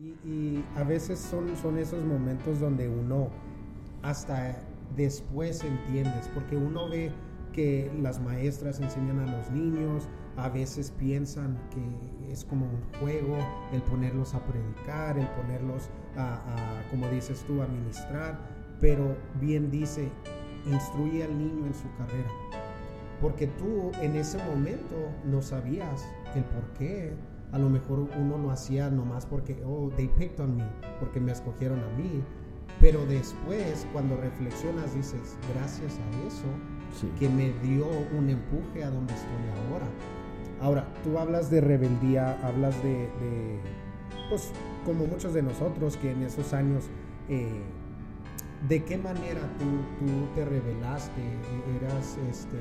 Y, a veces son, esos momentos donde uno hasta después entiendes, porque uno ve que las maestras enseñan a los niños, a veces piensan que es como un juego el ponerlos a predicar, el ponerlos a, como dices tú, a ministrar, pero bien dice, instruye al niño en su carrera, porque tú en ese momento no sabías el por qué, a lo mejor uno lo hacía nomás porque, oh, they picked on me, porque me escogieron a mí. Pero después, cuando reflexionas, dices, gracias a eso, que me dio un empuje a donde estoy ahora. Ahora, tú hablas de rebeldía, hablas de, pues, como muchos de nosotros que en esos años, eh, ¿de qué manera tú, tú te rebelaste? ¿Eras, este,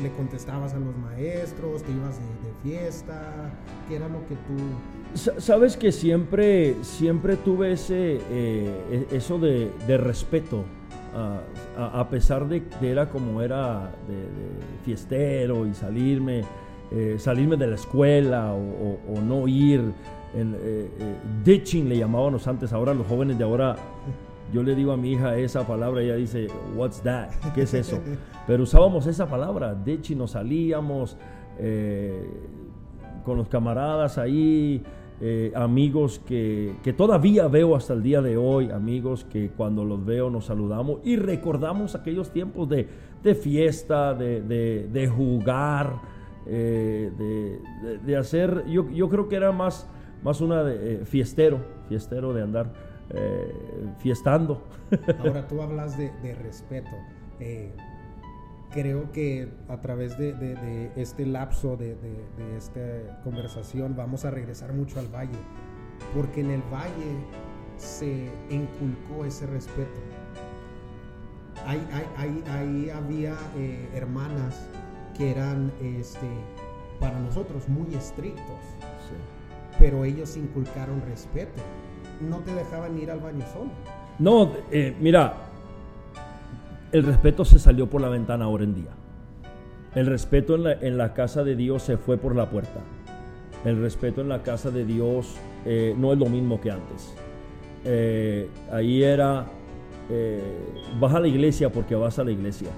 le contestabas a los maestros, te ibas de, fiesta, qué era lo que tú... Sabes que siempre, siempre tuve ese, eh, e, eso de, respeto, a, pesar de que era como era de, fiestero y salirme, eh, salirme de la escuela o, no ir, eh, ditching le llamábamos antes, ahora los jóvenes de ahora yo le digo a mi hija esa palabra, ella dice, What's that? ¿Qué es eso? Pero usábamos esa palabra, de hecho, nos salíamos eh, con los camaradas ahí, eh, amigos que, todavía veo hasta el día de hoy, amigos que cuando los veo nos saludamos y recordamos aquellos tiempos de, fiesta, de, jugar, eh, de, hacer, yo, yo, creo que era más, más una de, fiestero, fiestero de andar eh, fiestando. Ahora tú hablas de, respeto. Eh, creo que a través de, este lapso de, esta conversación vamos a regresar mucho al valle, porque en el valle se inculcó ese respeto. Ahí, había eh, hermanas que eran este, para nosotros muy estrictos, pero ellos inculcaron respeto no te dejaban ir al baño solo. No, eh, mira, el respeto se salió por la ventana ahora en día. El respeto en la, casa de Dios se fue por la puerta. El respeto en la casa de Dios eh, no es lo mismo que antes. Eh, ahí era, vas a la iglesia porque vas a la iglesia.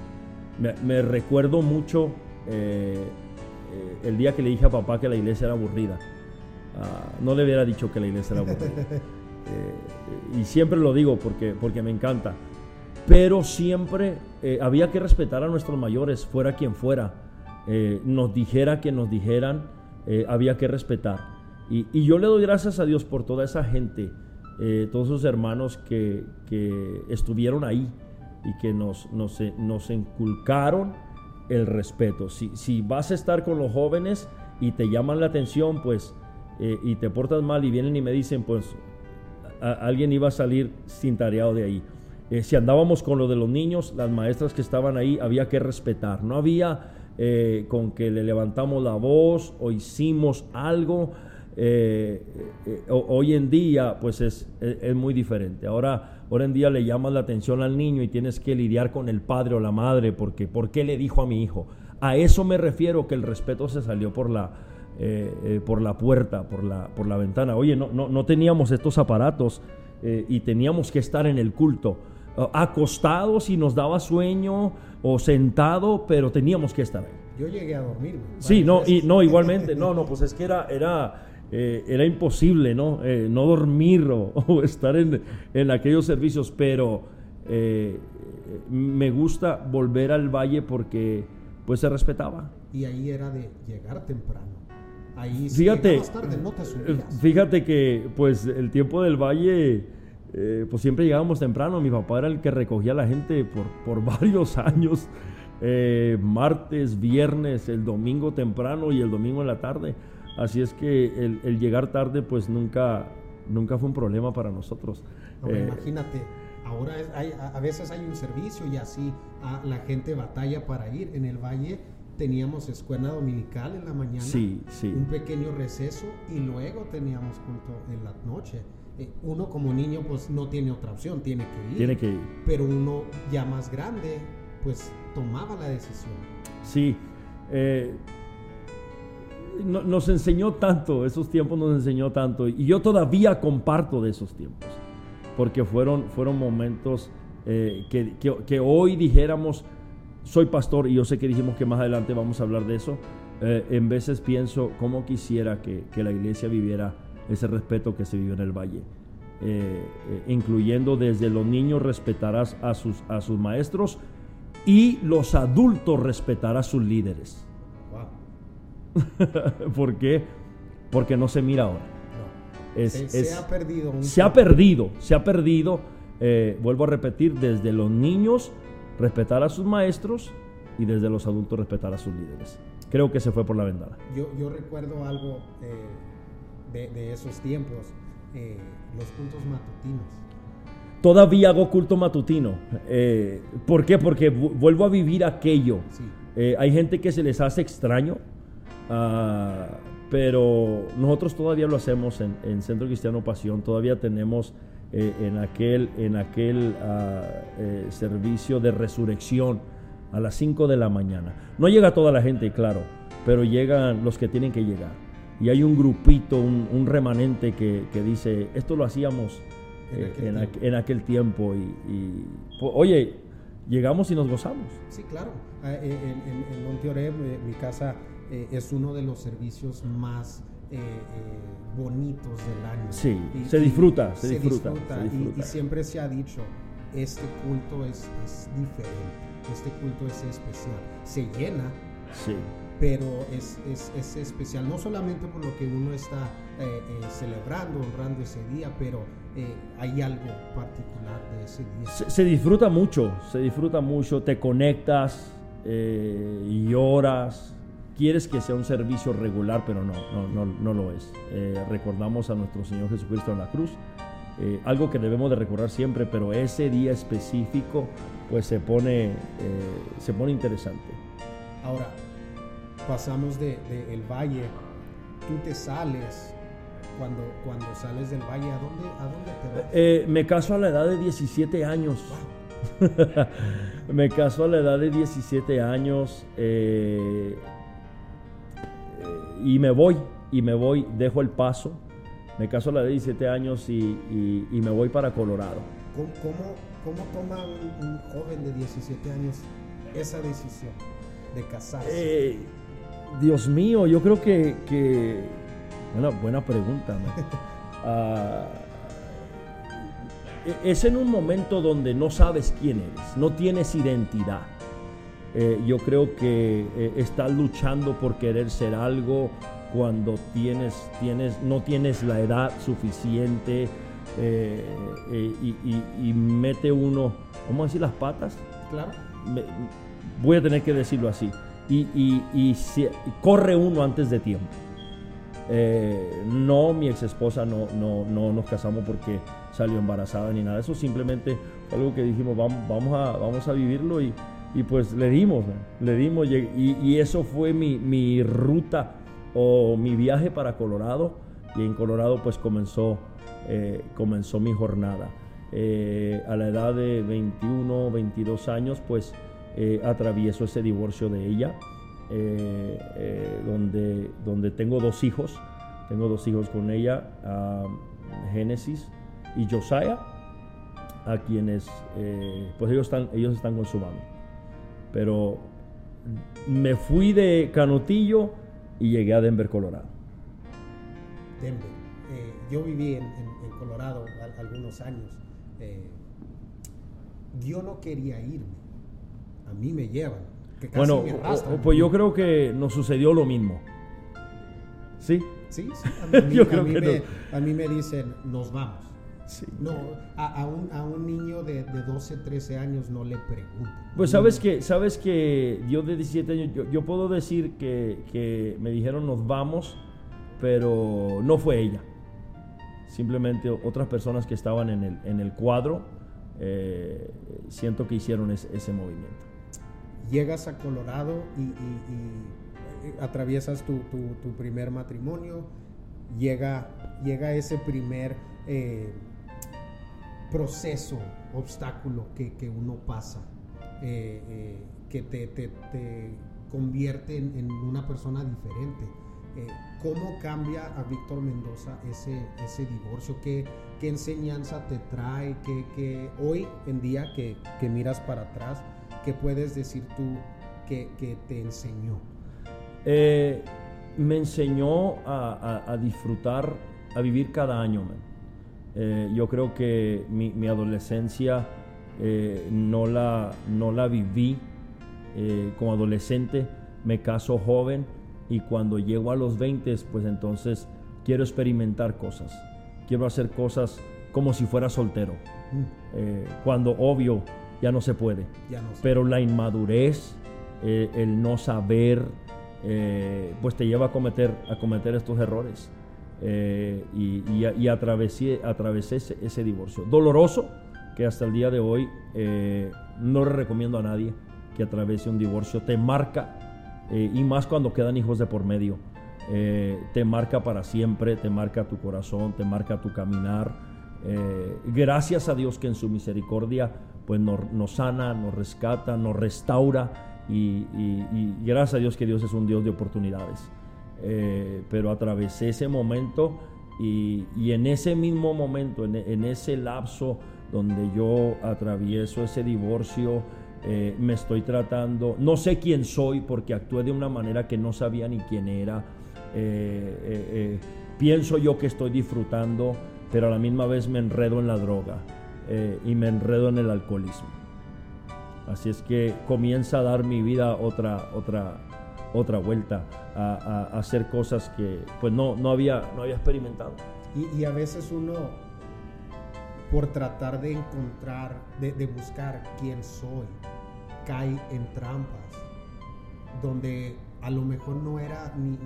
Me, recuerdo mucho el día que le dije a papá que la iglesia era aburrida. Ah, no le hubiera dicho que la iglesia era aburrida. Eh, y siempre lo digo porque, porque me encanta, pero siempre eh, había que respetar a nuestros mayores, fuera quien fuera, eh, nos dijera que nos dijeran, había que respetar. Y, yo le doy gracias a Dios por toda esa gente, todos esos hermanos que, que, estuvieron ahí y que nos, nos, nos inculcaron el respeto. Si, si, vas a estar con los jóvenes y te llaman la atención, pues, y te portas mal y vienen y me dicen, pues, alguien iba a salir sin tareado de ahí. Eh, si andábamos con lo de los niños, las maestras que estaban ahí había que respetar. No había eh, con que le levantamos la voz o hicimos algo. Eh, hoy en día, pues es, es, muy diferente. Ahora, ahora en día le llamas la atención al niño y tienes que lidiar con el padre o la madre porque ¿por qué le dijo a mi hijo? A eso me refiero que el respeto se salió por la, eh, eh, por la puerta, por la, por la ventana. Oye, no, no, no teníamos estos aparatos eh, y teníamos que estar en el culto. acostados y nos daba sueño o sentado, pero teníamos que estar ahí. Yo llegué a dormir. Sí, no, y, no, igualmente, no, no, pues es que era, era, era imposible, ¿no? no dormir o, estar en, en, aquellos servicios, pero me gusta volver al valle porque pues se respetaba. Y ahí era de llegar temprano fíjate, eh, fíjate que pues el tiempo del valle, eh, pues siempre llegábamos temprano. Mi papá era el que recogía a la gente por, por varios años. Eh, martes, viernes, el domingo temprano y el domingo en la tarde. Así es que el, llegar tarde pues nunca, nunca fue un problema para nosotros. imagínate, ahora a veces hay un servicio y así ah, la gente batalla para ir en el valle teníamos escuela dominical en la mañana, sí, sí. un pequeño receso y luego teníamos culto en la noche. Eh, uno como niño pues no tiene otra opción, tiene que ir. Tiene que ir. Pero uno ya más grande pues tomaba la decisión. Sí. Eh, nos enseñó tanto, esos tiempos nos enseñó tanto. Y yo todavía comparto de esos tiempos. Porque fueron, fueron momentos eh, que, que, hoy dijéramos, soy pastor, y yo sé que dijimos que más adelante vamos a hablar de eso. Eh, en veces pienso cómo quisiera que, que, la iglesia viviera ese respeto que se vive en el valle. Eh, incluyendo desde los niños respetarás a sus, a sus maestros y los adultos respetar a sus líderes. ¿Por qué? Porque no se mira ahora. se, ha perdido. se ha perdido, se ha perdido. Eh, vuelvo a repetir, desde los niños respetar a sus maestros y desde los adultos respetar a sus líderes. Creo que se fue por la ventana. Yo, yo recuerdo algo eh, de, esos tiempos, eh, los cultos matutinos. Todavía hago culto matutino. ¿Por qué? Porque vuelvo a vivir aquello. hay gente que se les hace extraño Ah, pero nosotros todavía lo hacemos en, Centro Cristiano Pasión, todavía tenemos eh, en aquel, en aquel ah, eh, servicio de resurrección a las 5 de la mañana. No llega toda la gente, claro, pero llegan los que tienen que llegar. Y hay un grupito, un, remanente que, dice, esto lo hacíamos en, eh, aquel, tiempo. y, oye, llegamos y nos gozamos. Sí, claro. Ah, en, en, en mi casa eh, es uno de los servicios más eh, eh, bonitos del año. Sí, se, disfruta, se, disfruta, Y, siempre se ha dicho, este culto es, es, diferente, este culto es especial. Se llena, sí. pero es, es, especial, no solamente por lo que uno está celebrando, honrando ese día, pero hay algo particular de ese día. Se, se, disfruta mucho, se disfruta mucho, te conectas y lloras quieres que sea un servicio regular, pero no, no, no, no lo es. Eh, recordamos a nuestro Señor Jesucristo en la cruz, eh, algo que debemos de recordar siempre, pero ese día específico pues se pone, eh, se pone interesante. Ahora, pasamos de, el valle, tú te sales, cuando, cuando sales del valle, ¿a dónde, a dónde te vas? me caso a la edad de 17 años. me caso a la edad de 17 años. Eh, y me voy, y me voy, dejo el paso, me caso a la de 17 años y, me voy para Colorado. ¿Cómo, cómo, toma un, joven de 17 años esa decisión de casarse? Eh, Dios mío, yo creo que, que bueno, buena pregunta. E, es en un momento donde no sabes quién eres, no tienes identidad. Eh, yo creo que eh, estás luchando por querer ser algo cuando tienes, tienes, no tienes la edad suficiente eh, y, mete uno, ¿cómo decir las patas? Claro. voy a tener que decirlo así. Y, corre uno antes de tiempo. no, mi ex esposa no, no, no nos casamos porque salió embarazada ni nada. Eso simplemente fue algo que dijimos, vamos, vamos, a, vamos a vivirlo y, y pues le dimos, le dimos y, eso fue mi, ruta o mi viaje para Colorado y en Colorado pues comenzó, eh, comenzó mi jornada. Eh, a la edad de 21, 22 años pues eh, atravieso ese divorcio de ella donde, donde tengo dos hijos, tengo dos hijos con ella, Génesis y Josiah, a quienes pues ellos están, ellos están con su mami pero me fui de Canutillo y llegué a Denver, Colorado. Denver. Eh, yo viví en, Colorado algunos años. Eh, yo no quería irme. A mí me llevan. bueno, pues yo creo que nos sucedió lo mismo. ¿Sí? Sí, sí. A mí, yo creo que a mí me dicen, nos vamos. No, a, un, niño de, 12, 13 años no le preguntan. Pues sabes que, sabes que yo de 17 años, yo, puedo decir que, me dijeron nos vamos, pero no fue ella. Simplemente otras personas que estaban en el, en el cuadro, eh, siento que hicieron ese, movimiento. Llegas a Colorado y, eh, atraviesas tu, primer matrimonio, llega, llega ese primer... Eh, proceso, obstáculo que, uno pasa, eh, eh, que te, te, convierte en, una persona diferente. eh, ¿cómo cambia a Víctor Mendoza ese, ese divorcio? ¿Qué, ¿Qué enseñanza te trae? ¿Qué, qué hoy en día que, que, miras para atrás, qué puedes decir tú que, que te enseñó? Me enseñó a, a, a, disfrutar, a vivir cada año. Eh, yo creo que mi, mi adolescencia eh, no, la, no la viví eh, como adolescente, me caso joven y cuando llego a los 20, pues entonces quiero experimentar cosas, quiero hacer cosas como si fuera soltero, mm. eh, cuando obvio ya no se puede, pero la inmadurez, el no saber, pues te lleva a cometer, a cometer estos errores. Y, y, atravesé, ese, divorcio. Doloroso, que hasta el día de hoy eh, no le recomiendo a nadie que atraviese un divorcio. Te marca, eh, y más cuando quedan hijos de por medio, eh, te marca para siempre, te marca tu corazón, te marca tu caminar. gracias a Dios que en su misericordia pues nos, sana, nos rescata, nos restaura y, gracias a Dios que Dios es un Dios de oportunidades. Pero atravesé ese momento y, en ese mismo momento, en, ese lapso, donde yo atravieso ese divorcio, eh, me estoy tratando, no sé quién soy porque actué de una manera que no sabía ni quién era, eh, eh, pienso yo que estoy disfrutando, pero a la misma vez me enredo en la droga y me enredo en el alcoholismo. Así es que comienza a dar mi vida otra, otra, otra vuelta, a, hacer cosas que pues no, no, había, no había experimentado. y a veces uno por tratar de encontrar, de, buscar quién soy, cae en trampas, donde a lo mejor no era ni,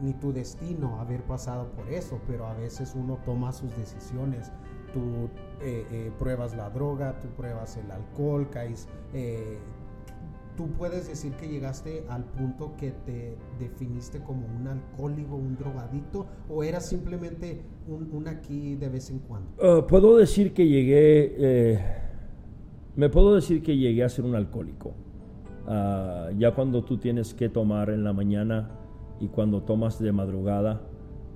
ni, tu destino haber pasado por eso, pero a veces uno toma sus decisiones. Tú eh, eh, pruebas la droga, tú pruebas el alcohol, caes, eh, ¿Tú puedes decir que llegaste al punto que te definiste como un alcohólico, un drogadito, o eras simplemente un, aquí de vez en cuando? Ah, puedo decir que llegué, eh, me puedo decir que llegué a ser un alcohólico. Ah, ya cuando tú tienes que tomar en la mañana y cuando tomas de madrugada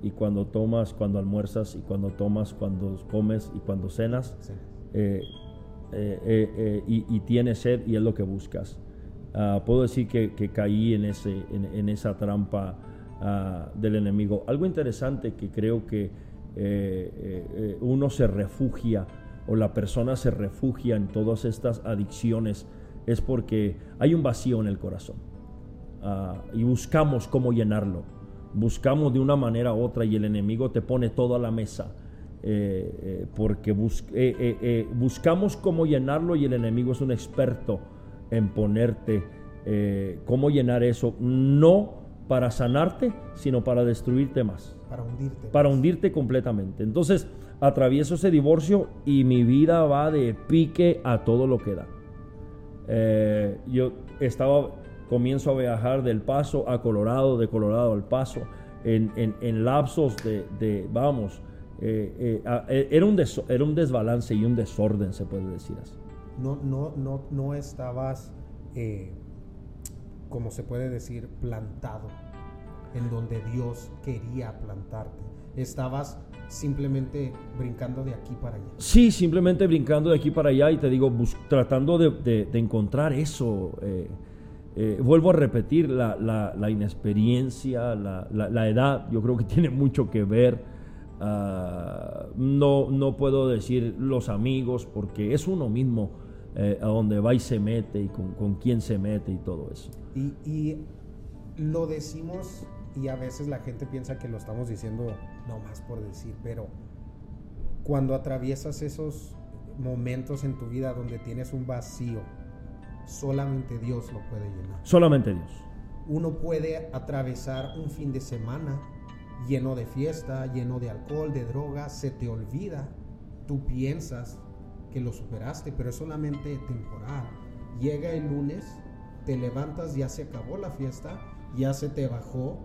y cuando tomas cuando almuerzas y cuando tomas cuando comes y cuando cenas eh, eh, y, y tienes sed y es lo que buscas. Ah, puedo decir que, caí en, ese, en, esa trampa ah, del enemigo. Algo interesante que creo que eh, eh, eh, uno se refugia o la persona se refugia en todas estas adicciones es porque hay un vacío en el corazón ah, y buscamos cómo llenarlo. Buscamos de una manera u otra y el enemigo te pone todo a la mesa. porque buscamos cómo llenarlo y el enemigo es un experto en ponerte eh, cómo llenar eso, no para sanarte, sino para destruirte más. Para hundirte. Para hundirte completamente. Entonces, atravieso ese divorcio y mi vida va de pique a todo lo que da. Eh, yo estaba, comienzo a viajar del Paso a Colorado, de Colorado al Paso, en, lapsos de, vamos, eh, era, un era un desbalance y un desorden, se puede decir así no, no, no, no estabas, eh, como se puede decir, plantado en donde Dios quería plantarte. Estabas simplemente brincando de aquí para allá. Sí, simplemente brincando de aquí para allá y te digo, tratando de, encontrar eso. Eh, eh, vuelvo a repetir, la, inexperiencia, la, edad, yo creo que tiene mucho que ver. Ah, no, no puedo decir los amigos porque es uno mismo eh, a dónde va y se mete y con, quién se mete y todo eso. Y, lo decimos y a veces la gente piensa que lo estamos diciendo no más por decir, pero cuando atraviesas esos momentos en tu vida donde tienes un vacío, solamente Dios lo puede llenar. Solamente Dios. Uno puede atravesar un fin de semana lleno de fiesta, lleno de alcohol, de drogas, se te olvida, tú piensas que lo superaste, pero es solamente temporal. Llega el lunes, te levantas, ya se acabó la fiesta, ya se te bajó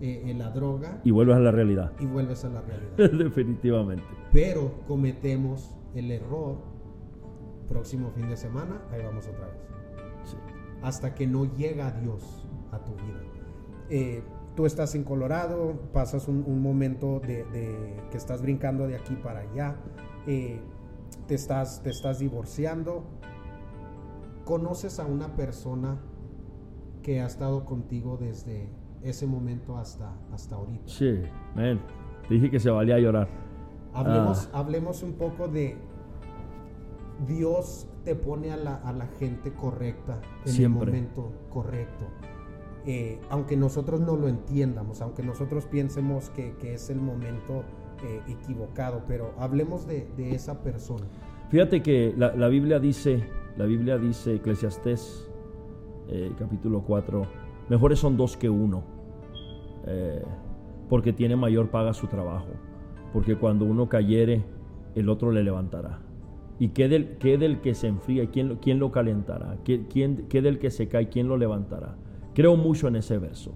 eh, la droga. Y vuelves a la realidad. Y vuelves a la realidad. Definitivamente. Pero cometemos el error. Próximo fin de semana, ahí vamos otra vez. Hasta que no llega Dios a tu vida. Eh, tú estás en Colorado, pasas un, momento de, que estás brincando de aquí para allá, eh, te, estás, te estás divorciando, conoces a una persona que ha estado contigo desde ese momento hasta, hasta ahorita. Sí, Dije que se valía llorar. Hablemos, ah. hablemos un poco de Dios te pone a la, a la gente correcta en el momento correcto. Eh, aunque nosotros no lo entiendamos, aunque nosotros piensemos que, que es el momento eh, equivocado, pero hablemos de, esa persona. Fíjate que la, Biblia dice, la Biblia dice, Eclesiastés eh, capítulo 4, mejores son dos que uno, porque tiene mayor paga su trabajo, porque cuando uno cayere, el otro le levantará. ¿Y qué del, qué del que se enfría? ¿Quién, quién lo calentará? ¿Qué, quién, ¿Qué del que se cae? ¿Quién lo levantará? Creo mucho en ese verso.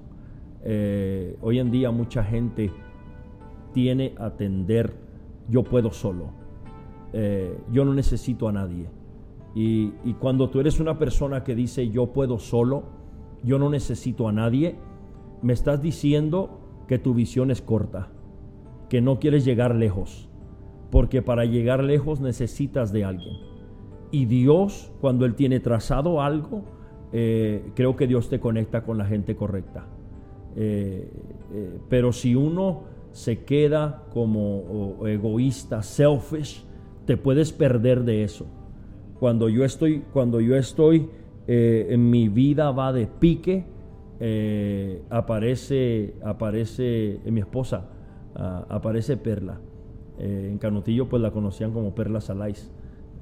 Eh, hoy en día mucha gente tiene atender, yo puedo solo. Eh, yo no necesito a nadie. Y, cuando tú eres una persona que dice yo puedo solo, yo no necesito a nadie, me estás diciendo que tu visión es corta, que no quieres llegar lejos porque para llegar lejos necesitas de alguien. Y Dios, cuando Él tiene trazado algo, eh, creo que Dios te conecta con la gente correcta. Eh, pero si uno se queda como egoísta, selfish, te puedes perder de eso. Cuando yo estoy, cuando yo estoy en mi vida va de pique, aparece, aparece mi esposa, ah, aparece Perla. Eh, en Canutillo pues la conocían como Perla Salais,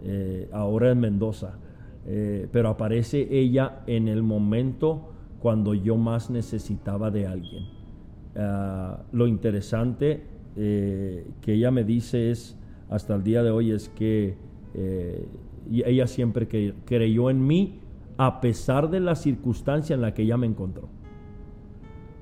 eh, ahora en Mendoza. Eh, pero aparece ella en el momento cuando yo más necesitaba de alguien. Ah, lo interesante que ella me dice es, hasta el día de hoy, es que ella siempre creyó en mí a pesar de la circunstancia en la que ella me encontró.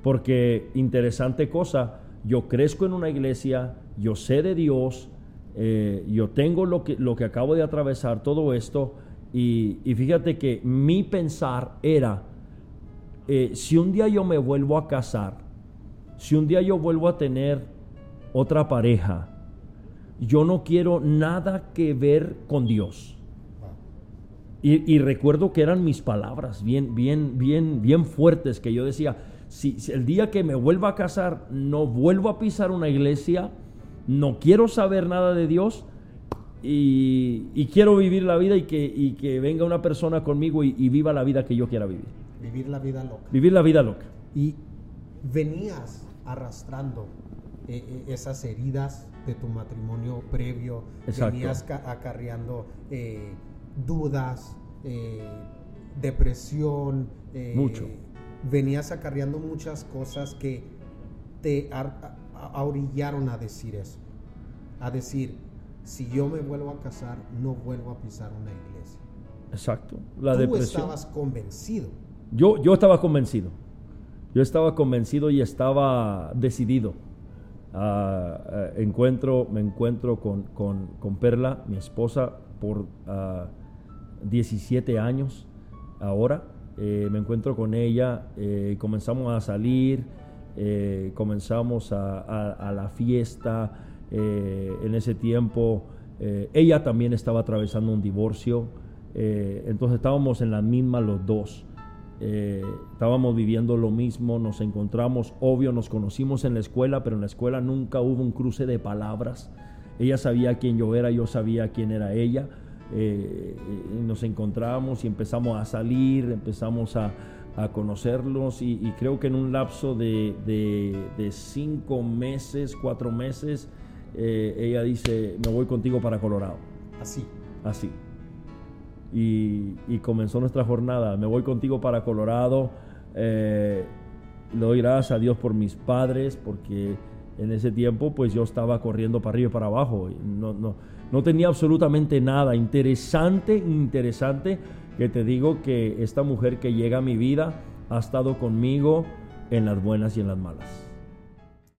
Porque interesante cosa, yo crezco en una iglesia, yo sé de Dios, eh, yo tengo lo que, lo que acabo de atravesar, todo esto, y, fíjate que mi pensar era, eh, si un día yo me vuelvo a casar, si un día yo vuelvo a tener otra pareja, yo no quiero nada que ver con Dios. Y, y, recuerdo que eran mis palabras bien, bien, bien, bien fuertes que yo decía, si, el día que me vuelva a casar no vuelvo a pisar una iglesia, no quiero saber nada de Dios y, quiero vivir la vida y que, que, venga una persona conmigo y, viva la vida que yo quiera vivir. Vivir la vida loca. Vivir la vida loca. Y venías arrastrando eh, eh, esas heridas de tu matrimonio previo, venías acarreando eh, dudas, depresión, mucho venías acarreando muchas cosas que te orillaron a decir eso. A decir, si yo me vuelvo a casar, no vuelvo a pisar una iglesia. Exacto. La Tú depresión. estabas convencido. Yo, yo estaba convencido. Yo estaba convencido y estaba decidido. Ah, encuentro, me encuentro con, Perla, mi esposa, por 17 ah, años ahora. Eh, me encuentro con ella, eh, comenzamos a salir, eh, comenzamos a, la fiesta, en ese tiempo ella también estaba atravesando un divorcio, entonces estábamos en la misma los dos. Estábamos viviendo lo mismo, nos encontramos, obvio, nos conocimos en la escuela, pero en la escuela nunca hubo un cruce de palabras. Ella sabía quién yo era, yo sabía quién era ella. Eh, nos encontramos y empezamos a salir, empezamos a, conocerlos y, creo que en un lapso de, cinco meses, cuatro meses, eh, ella dice, me voy contigo para Colorado. Así. Así. Y, comenzó nuestra jornada, me voy contigo para Colorado. Eh, le doy gracias a Dios por mis padres, porque en ese tiempo pues yo estaba corriendo para arriba y para abajo. No, no, no tenía absolutamente nada. Interesante, interesante que te digo que esta mujer que llega a mi vida ha estado conmigo en las buenas y en las malas.